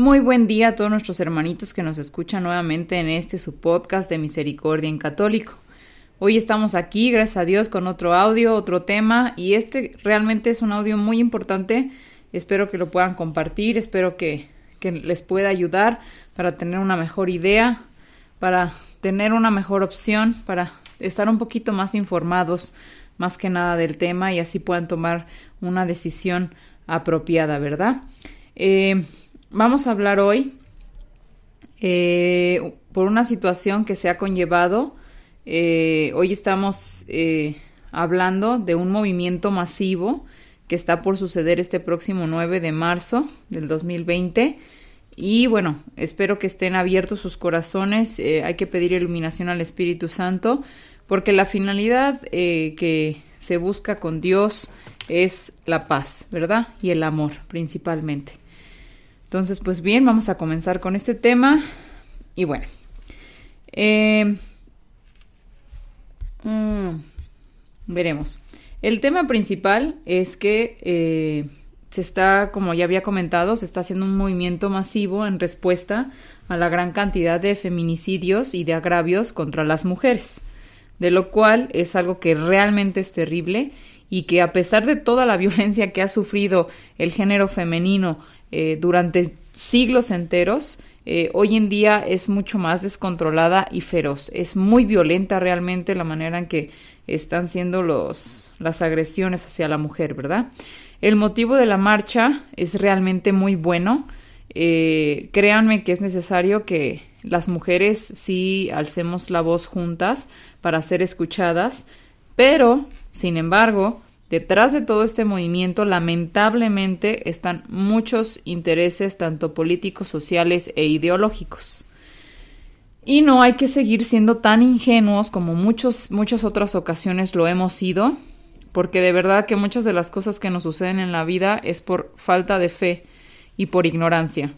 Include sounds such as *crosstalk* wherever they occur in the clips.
Muy buen día a todos nuestros hermanitos que nos escuchan nuevamente en este su podcast de Misericordia en Católico. Hoy estamos aquí, gracias a Dios, con otro audio, otro tema y este realmente es un audio muy importante. Espero que lo puedan compartir, espero que, que les pueda ayudar para tener una mejor idea, para tener una mejor opción, para estar un poquito más informados más que nada del tema y así puedan tomar una decisión apropiada, ¿verdad? Eh, Vamos a hablar hoy eh, por una situación que se ha conllevado. Eh, hoy estamos eh, hablando de un movimiento masivo que está por suceder este próximo 9 de marzo del 2020. Y bueno, espero que estén abiertos sus corazones. hay que pedir iluminación al Espíritu Santo porque la finalidad que se busca con Dios es la paz, ¿verdad? Y el amor principalmente. Entonces, pues bien, vamos a comenzar con este tema. Y bueno, eh, mm, veremos. El tema principal es que eh, se está, como ya había comentado, se está haciendo un movimiento masivo en respuesta a la gran cantidad de feminicidios y de agravios contra las mujeres, de lo cual es algo que realmente es terrible y que a pesar de toda la *laughs* violencia que ha sufrido el género femenino eh, durante siglos enteros, eh, hoy en día es mucho más descontrolada y feroz. Es muy violenta realmente la manera en que están siendo los, las agresiones hacia la mujer, ¿verdad? El motivo de la marcha es realmente muy bueno. Eh, créanme que es necesario que las mujeres sí alcemos la voz juntas para ser escuchadas, pero, sin embargo, Detrás de todo este movimiento, lamentablemente, están muchos intereses, tanto políticos, sociales e ideológicos. Y no hay que seguir siendo tan ingenuos como muchos, muchas otras ocasiones lo hemos sido, porque de verdad que muchas de las cosas que nos suceden en la vida es por falta de fe y por ignorancia.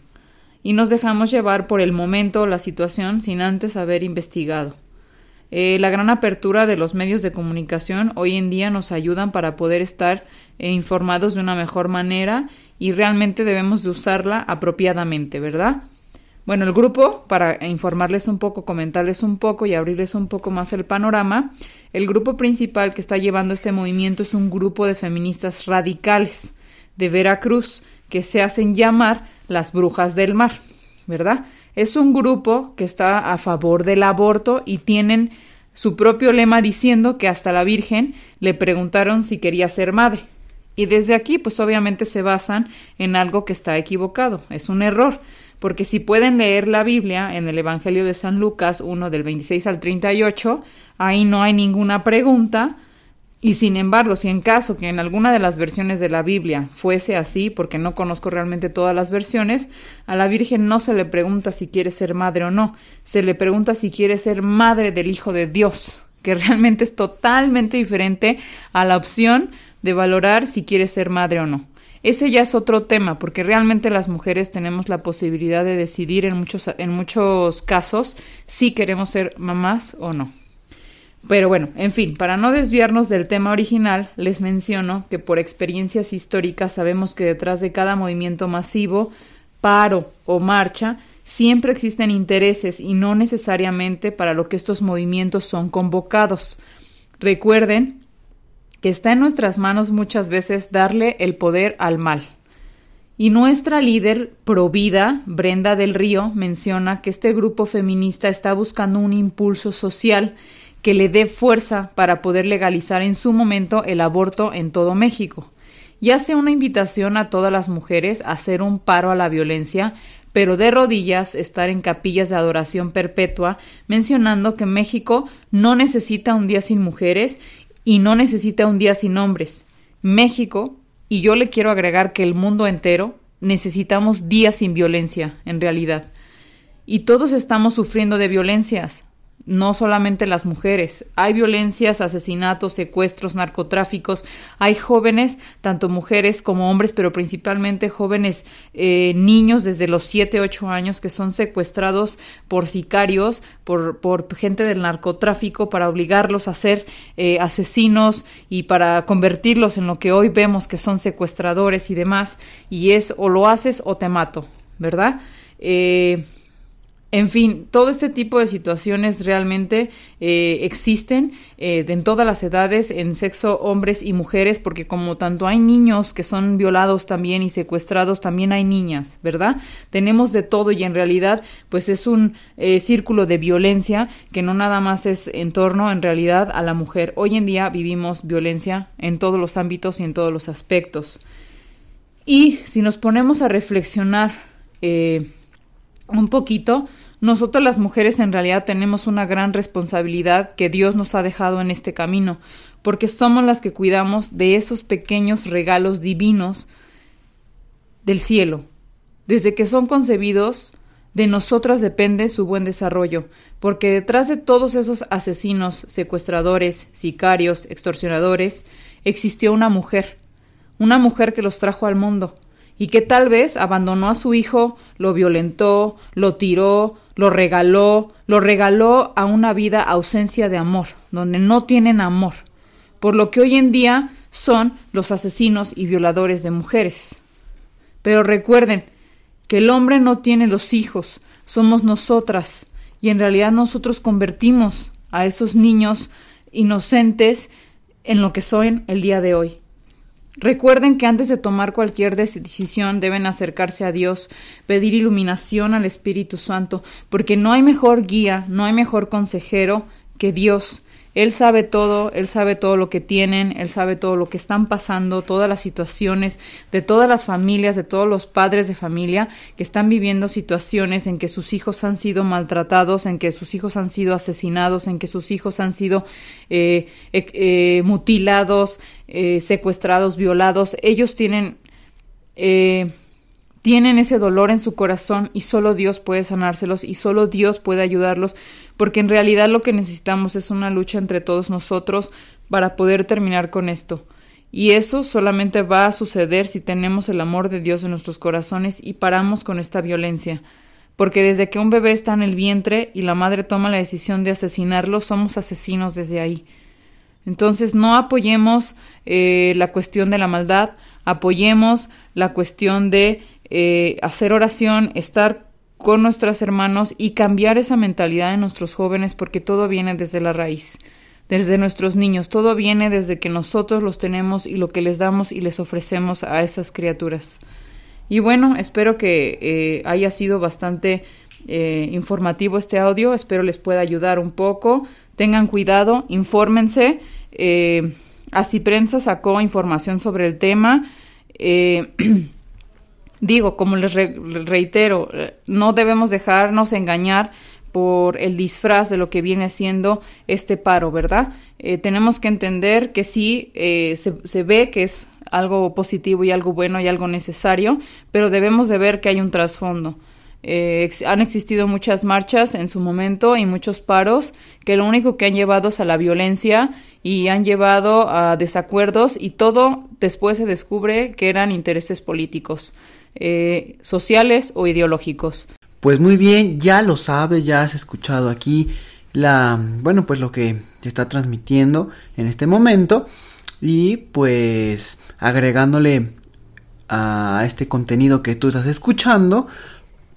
Y nos dejamos llevar por el momento la situación sin antes haber investigado. Eh, la gran apertura de los medios de comunicación hoy en día nos ayudan para poder estar eh, informados de una mejor manera y realmente debemos de usarla apropiadamente, ¿verdad? Bueno, el grupo, para informarles un poco, comentarles un poco y abrirles un poco más el panorama, el grupo principal que está llevando este movimiento es un grupo de feministas radicales de Veracruz que se hacen llamar las brujas del mar, ¿verdad? Es un grupo que está a favor del aborto y tienen su propio lema diciendo que hasta la Virgen le preguntaron si quería ser madre. Y desde aquí, pues obviamente se basan en algo que está equivocado, es un error, porque si pueden leer la Biblia en el Evangelio de San Lucas 1 del 26 al 38, ahí no hay ninguna pregunta, y sin embargo, si en caso que en alguna de las versiones de la Biblia fuese así, porque no conozco realmente todas las versiones, a la Virgen no se le pregunta si quiere ser madre o no, se le pregunta si quiere ser madre del Hijo de Dios, que *laughs* realmente es totalmente diferente a la opción de valorar si quiere ser madre o no. Ese ya es otro tema, porque realmente las mujeres tenemos la posibilidad de decidir en muchos, en muchos casos si queremos ser mamás o no. Pero bueno, en fin, para no desviarnos del tema original, les menciono que por experiencias históricas sabemos que detrás de cada movimiento masivo, paro o marcha, siempre existen intereses y no necesariamente para lo que estos movimientos son convocados. Recuerden que está en nuestras manos muchas veces darle el poder al mal. Y nuestra líder provida, Brenda del Río, menciona que este grupo feminista está buscando un impulso social que le dé fuerza para poder legalizar en su momento el aborto en todo México. Y hace una invitación a todas las mujeres a hacer un paro a la violencia, pero de rodillas estar en capillas de adoración perpetua, mencionando que México no necesita un día sin mujeres y no necesita un día sin hombres. México, y yo le quiero agregar que el mundo entero, necesitamos días sin violencia, en realidad. Y todos estamos sufriendo de violencias, no solamente las mujeres. Hay violencias, asesinatos, secuestros, narcotráficos. Hay jóvenes, tanto mujeres como hombres, pero principalmente jóvenes eh, niños desde los 7, 8 años que son secuestrados por sicarios, por, por gente del narcotráfico para obligarlos a ser eh, asesinos y para convertirlos en lo que hoy vemos que son secuestradores y demás. Y es o lo haces o te mato, ¿verdad? Eh, en fin, todo este tipo de situaciones realmente eh, existen eh, en todas las edades, en sexo hombres y mujeres, porque como tanto hay niños que son violados también y secuestrados, también hay niñas, ¿verdad? Tenemos de todo y en realidad pues es un eh, círculo de violencia que no nada más es en torno en realidad a la mujer. Hoy en día vivimos violencia en todos los ámbitos y en todos los aspectos. Y si nos ponemos a reflexionar un poquito, nosotros las mujeres en realidad tenemos una gran responsabilidad que Dios nos ha dejado en este camino, porque somos las que cuidamos de esos pequeños regalos divinos del cielo. Desde que son concebidos, de nosotras depende su buen desarrollo, porque detrás de todos esos asesinos, secuestradores, sicarios, extorsionadores, existió una mujer, una mujer que los trajo al mundo, y que tal vez abandonó a su hijo, lo violentó, lo tiró, lo regaló, lo regaló a una vida ausencia de amor, donde no tienen amor, por lo que hoy en día son los asesinos y violadores de mujeres. Pero recuerden que el hombre no tiene los hijos, somos nosotras, y en realidad nosotros convertimos a esos niños inocentes en lo que son el día de hoy. Recuerden que antes de tomar cualquier decisión deben acercarse a Dios, pedir iluminación al Espíritu Santo, porque no hay mejor guía, no hay mejor consejero que Dios. Él sabe todo, Él sabe todo lo que tienen, Él sabe todo lo que están pasando, todas las situaciones de todas las familias, de todos los padres de familia que están viviendo situaciones en que sus hijos han sido maltratados, en que sus hijos han sido asesinados, en que sus hijos han sido eh, eh, mutilados, eh, secuestrados, violados. Ellos tienen tienen ese dolor en su corazón y solo Dios puede sanárselos y solo Dios puede ayudarlos, porque en realidad lo que necesitamos es una lucha entre todos nosotros para poder terminar con esto. Y eso solamente va a suceder si tenemos el amor de Dios en nuestros corazones y paramos con esta violencia. Porque desde que un bebé está en el vientre y la madre toma la decisión de asesinarlo, somos asesinos desde ahí. Entonces no apoyemos eh, la cuestión de la maldad, apoyemos la cuestión de eh, hacer oración, estar con nuestros hermanos y cambiar esa mentalidad de nuestros jóvenes porque todo viene desde la raíz, desde nuestros niños, todo viene desde que nosotros los tenemos y lo que les damos y les ofrecemos a esas criaturas. Y bueno, espero que eh, haya sido bastante eh, informativo este audio, espero les pueda ayudar un poco, tengan cuidado, infórmense. Así Prensa sacó información sobre el tema. *clears throat* Digo, como les reitero, eh, no debemos dejarnos engañar por el disfraz de lo que viene siendo este paro, ¿verdad? Eh, tenemos que entender que sí, eh, se, ve que es algo positivo y algo bueno y algo necesario, pero debemos de ver que hay un trasfondo. han existido muchas marchas en su momento y muchos paros que lo único que han llevado es a la violencia y han llevado a desacuerdos y todo después se descubre que eran intereses políticos. Eh, sociales o ideológicos. Pues muy bien, ya lo sabes, ya has escuchado aquí la, bueno, pues lo que te está transmitiendo en este momento y pues agregándole a este contenido que tú estás escuchando,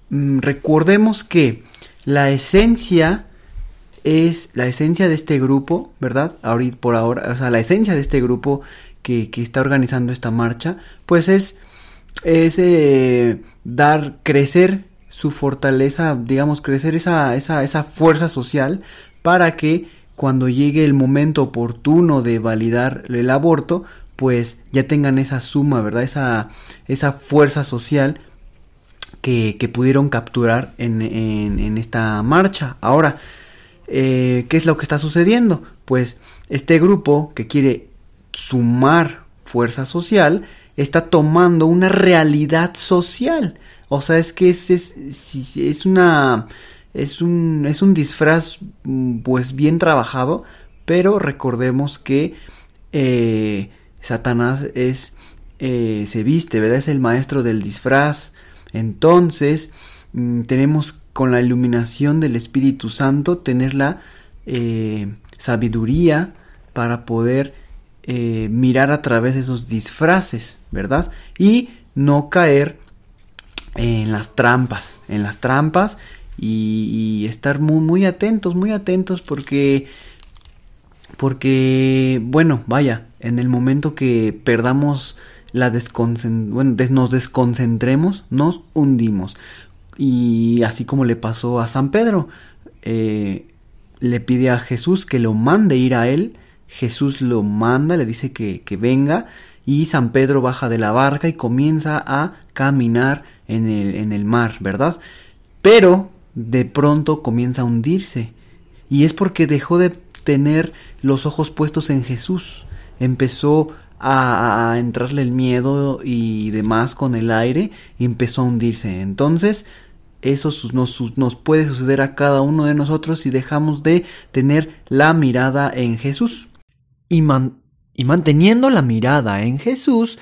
mm, recordemos que la esencia es la esencia de este grupo, ¿verdad? Ahorita por ahora, o sea, la esencia de este grupo que, que está organizando esta marcha, pues es es eh, dar, crecer su fortaleza, digamos, crecer esa, esa, esa fuerza social para que cuando llegue el momento oportuno de validar el aborto, pues ya tengan esa suma, ¿verdad? Esa, esa fuerza social que, que pudieron capturar en, en, esta marcha. Ahora, eh, ¿qué es lo que está sucediendo? Pues este grupo que quiere sumar fuerza social está tomando una realidad social. O sea, es que es, es, es una... Es un, es un disfraz mm, pues bien trabajado, pero recordemos que eh, Satanás es, eh, se viste, ¿verdad? Es el maestro del disfraz. Entonces, mm, tenemos con la iluminación del Espíritu Santo tener la eh, sabiduría para poder mirar a través de esos disfraces, ¿verdad? Y no caer en las trampas, en las trampas y, estar muy, muy atentos, muy atentos porque porque, bueno, vaya, en el momento que perdamos la bueno, nos desconcentremos, nos hundimos. Y así como le pasó a San Pedro, eh, le pide a Jesús que lo mande ir a él. Jesús lo manda, le dice que, que venga y San Pedro baja de la barca y comienza a caminar en el, en el mar, ¿verdad? Pero de pronto comienza a hundirse. Y es porque dejó de tener los ojos puestos en Jesús. Empezó a, entrarle el miedo y demás con el aire y empezó a hundirse. Entonces, eso nos, nos, puede suceder a cada uno de nosotros si dejamos de tener la mirada en Jesús. Y, y manteniendo la mirada en Jesús,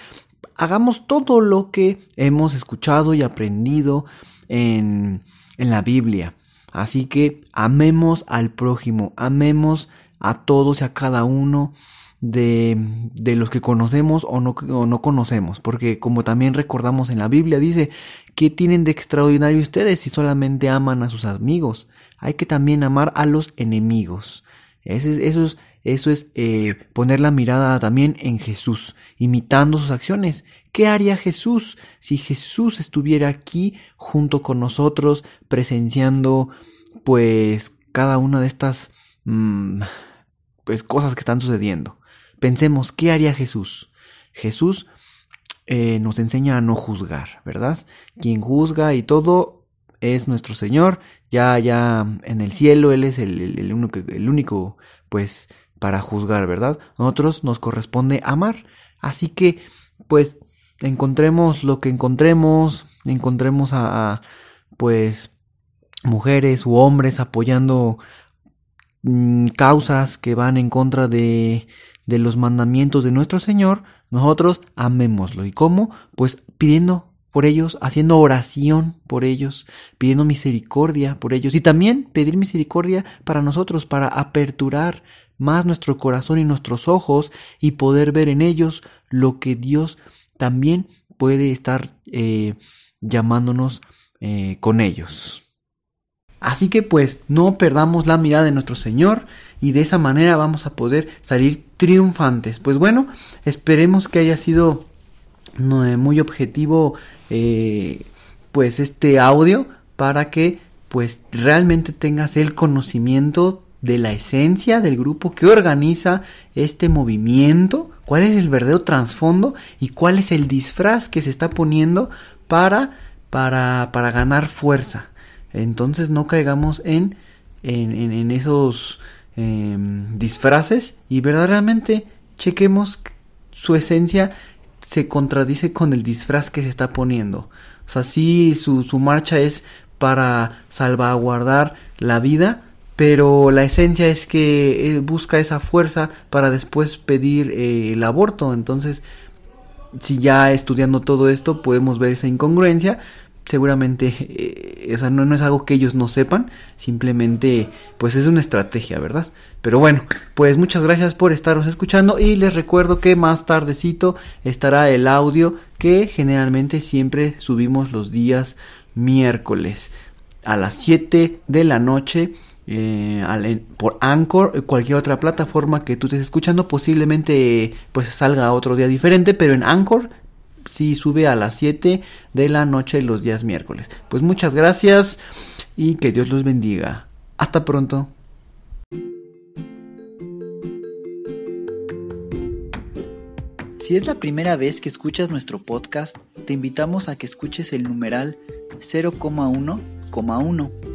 hagamos todo lo que hemos escuchado y aprendido en, en la Biblia. Así que amemos al prójimo, amemos a todos y a cada uno de, de los que conocemos o no, o no, conocemos. Porque como también recordamos en la Biblia, dice, ¿qué tienen de extraordinario ustedes si solamente aman a sus amigos? Hay que también amar a los enemigos. Eso es, eso es, eso es eh, poner la mirada también en Jesús, imitando sus acciones. ¿Qué haría Jesús si Jesús estuviera aquí junto con nosotros, presenciando pues cada una de estas mm, pues cosas que están sucediendo? Pensemos, ¿qué haría Jesús? Jesús eh, nos enseña a no juzgar, ¿verdad? Quien juzga y todo es nuestro Señor, ya, ya en el cielo Él es el, único, el único, pues, para juzgar, ¿verdad? A nosotros nos corresponde amar. Así que, pues, encontremos lo que encontremos, encontremos a, pues mujeres u hombres apoyando mm, causas que van en contra de, de los mandamientos de nuestro Señor, nosotros amémoslo. ¿Y cómo? Pues pidiendo por ellos, haciendo oración por ellos, pidiendo misericordia por ellos y también pedir misericordia para nosotros, para aperturar más nuestro corazón y nuestros ojos y poder ver en ellos lo que Dios también puede estar eh, llamándonos eh, con ellos. Así que pues no perdamos la mirada de nuestro Señor y de esa manera vamos a poder salir triunfantes. Pues bueno, esperemos que haya sido muy objetivo eh, pues este audio para que pues realmente tengas el conocimiento de la esencia del grupo que organiza este movimiento, cuál es el verdadero trasfondo y cuál es el disfraz que se está poniendo para, para, para ganar fuerza. Entonces no caigamos en, en, en, esos em, disfraces y verdaderamente chequemos su esencia se contradice con el disfraz que se está poniendo. O sea, sí, su, su marcha es para salvaguardar la vida, pero la esencia es que eh, busca esa fuerza para después pedir eh, el aborto. Entonces, si ya estudiando todo esto podemos ver esa incongruencia, seguramente, eh, no, no, es algo que ellos no sepan, simplemente pues es una estrategia, ¿verdad? Pero bueno, pues muchas gracias por estaros escuchando y les recuerdo que más tardecito estará el audio que generalmente siempre subimos los días miércoles a las 7 de la noche eh, por Anchor, cualquier otra plataforma que tú estés escuchando, posiblemente pues salga otro día diferente, pero en Anchor sí sube a las 7 de la noche los días miércoles. Pues muchas gracias y que Dios los bendiga. Hasta pronto. Si es la primera vez que escuchas nuestro podcast, te invitamos a que escuches el numeral 0,1,1